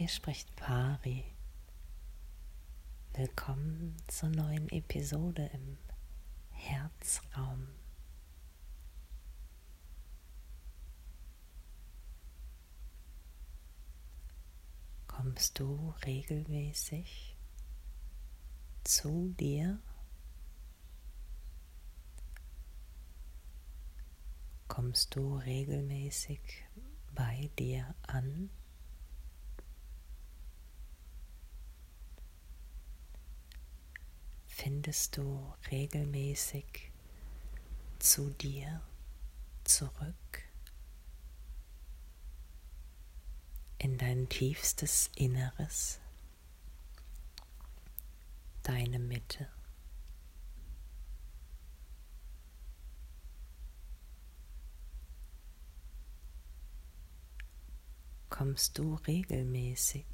Hier spricht Pari. Willkommen zur neuen Episode im Herzraum. Kommst du regelmäßig zu dir? Kommst du regelmäßig bei dir an? Findest du regelmäßig zu dir zurück in dein tiefstes Inneres, deine Mitte? kommst du regelmäßig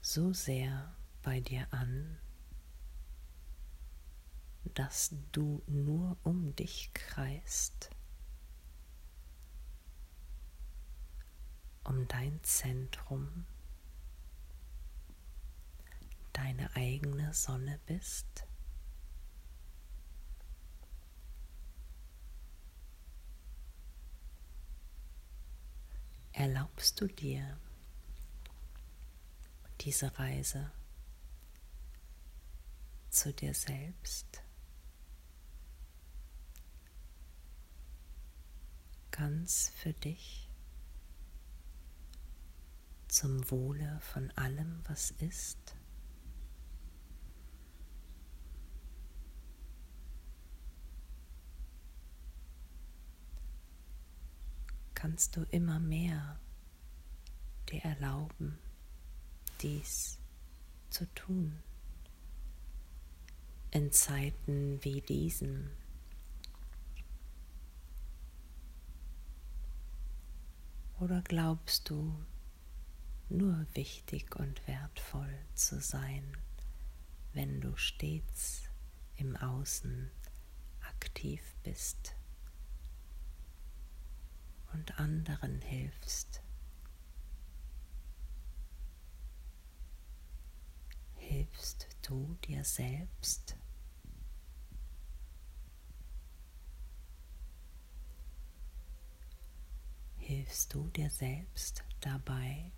so sehr bei dir an, dass du nur um dich kreist, um dein Zentrum, deine eigene Sonne bist. erlaubst du dir diese Reise zu dir selbst ganz für dich zum Wohle von allem, was ist. kannst du immer mehr dir erlauben, dies zu tun. In Zeiten wie diesen. Oder glaubst du nur wichtig und wertvoll zu sein, wenn du stets im Außen aktiv bist? und anderen hilfst. Hilfst du dir selbst? Hilfst du dir selbst dabei,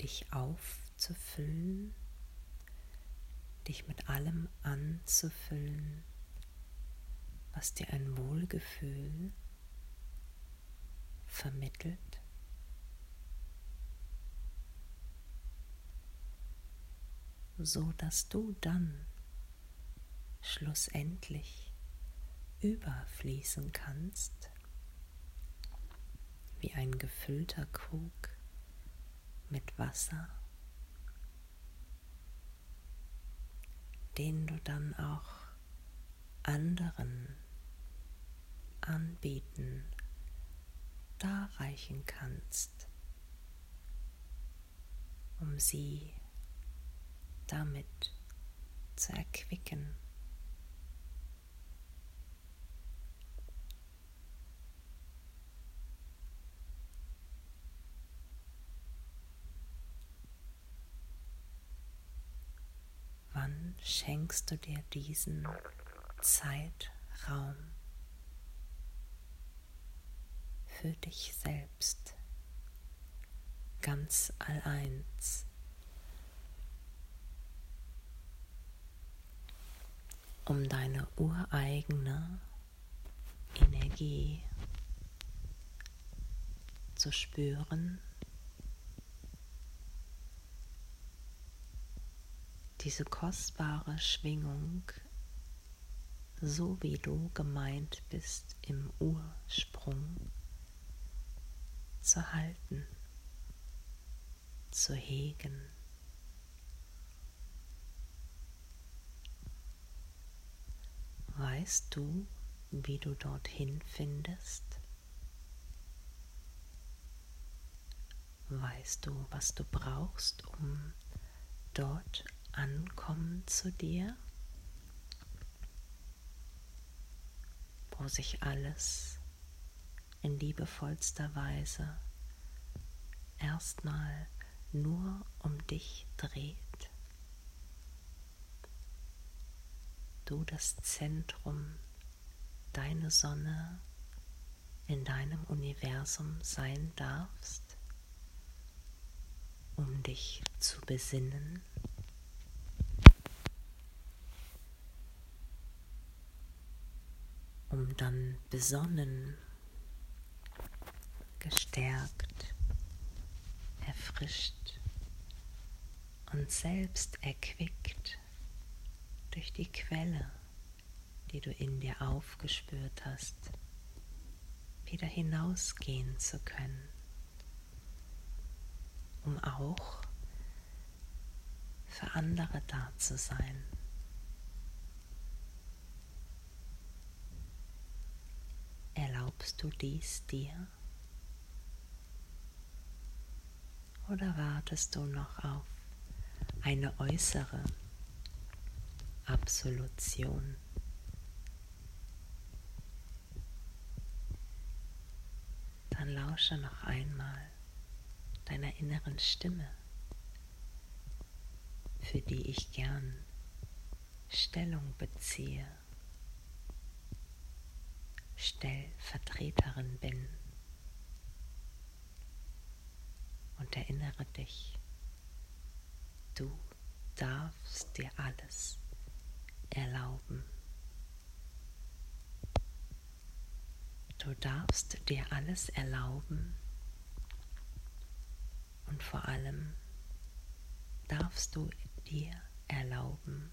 dich aufzufüllen, dich mit allem anzufüllen, was dir ein Wohlgefühl vermittelt. so dass du dann schlussendlich überfließen kannst, wie ein gefüllter Krug mit Wasser, den du dann auch anderen anbieten, darreichen kannst, um sie damit zu erquicken. Schenkst du dir diesen Zeitraum? für dich selbst, ganz alleins. um deine ureigene Energie zu spüren, diese kostbare Schwingung, so wie du gemeint bist im Ursprung zu halten, zu hegen. Weißt du, wie du dorthin findest? Weißt du, was du brauchst, um dort ankommen zu dir, wo sich alles in liebevollster Weise erstmal nur um dich dreht. Du das Zentrum, deine Sonne in deinem Universum sein darfst, um dich zu besinnen. Um dann besonnen, gestärkt, erfrischt und selbst erquickt durch die Quelle, die du in dir aufgespürt hast, wieder hinausgehen zu können, um auch für andere da zu sein. Erlaubst du dies dir? Oder wartest du noch auf eine äußere Absolution? Dann lausche noch einmal deiner inneren Stimme, für die ich gern Stellung beziehe, Stellvertreterin bin. Und erinnere dich, du darfst dir alles erlauben. Du darfst dir alles erlauben und vor allem darfst du dir erlauben,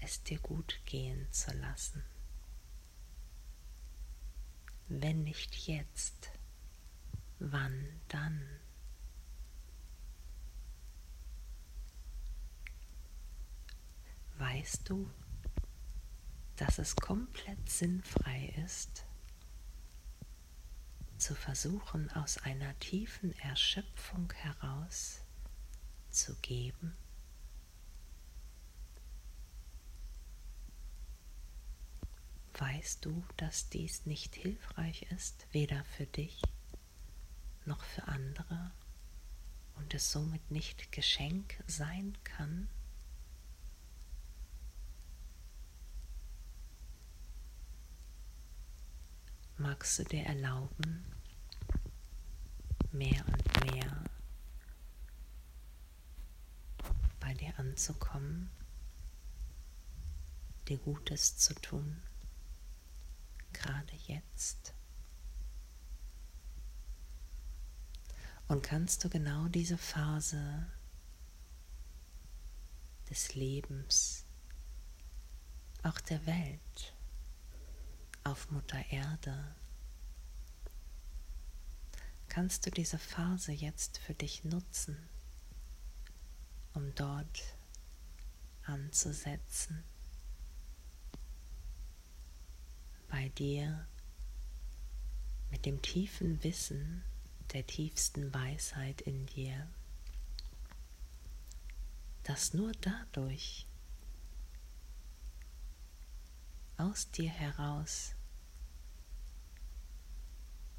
es dir gut gehen zu lassen. Wenn nicht jetzt, wann dann? Weißt du, dass es komplett sinnfrei ist, zu versuchen, aus einer tiefen Erschöpfung heraus zu geben? Weißt du, dass dies nicht hilfreich ist, weder für dich noch für andere und es somit nicht Geschenk sein kann? magst du dir erlauben, mehr und mehr bei dir anzukommen, dir Gutes zu tun, gerade jetzt. Und kannst du genau diese Phase des Lebens, auch der Welt, auf Mutter Erde, kannst du diese Phase jetzt für dich nutzen, um dort anzusetzen, bei dir mit dem tiefen Wissen der tiefsten Weisheit in dir, dass nur dadurch aus dir heraus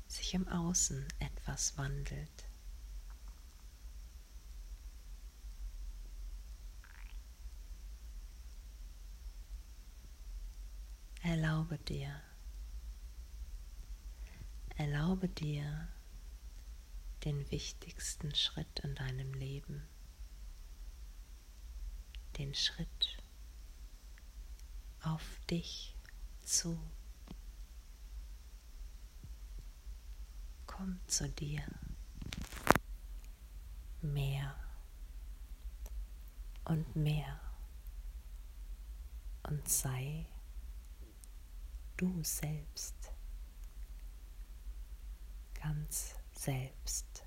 sich im Außen etwas wandelt. Erlaube dir, erlaube dir den wichtigsten Schritt in deinem Leben, den Schritt auf dich zu. Komm zu dir. Mehr und mehr und sei du selbst, ganz selbst.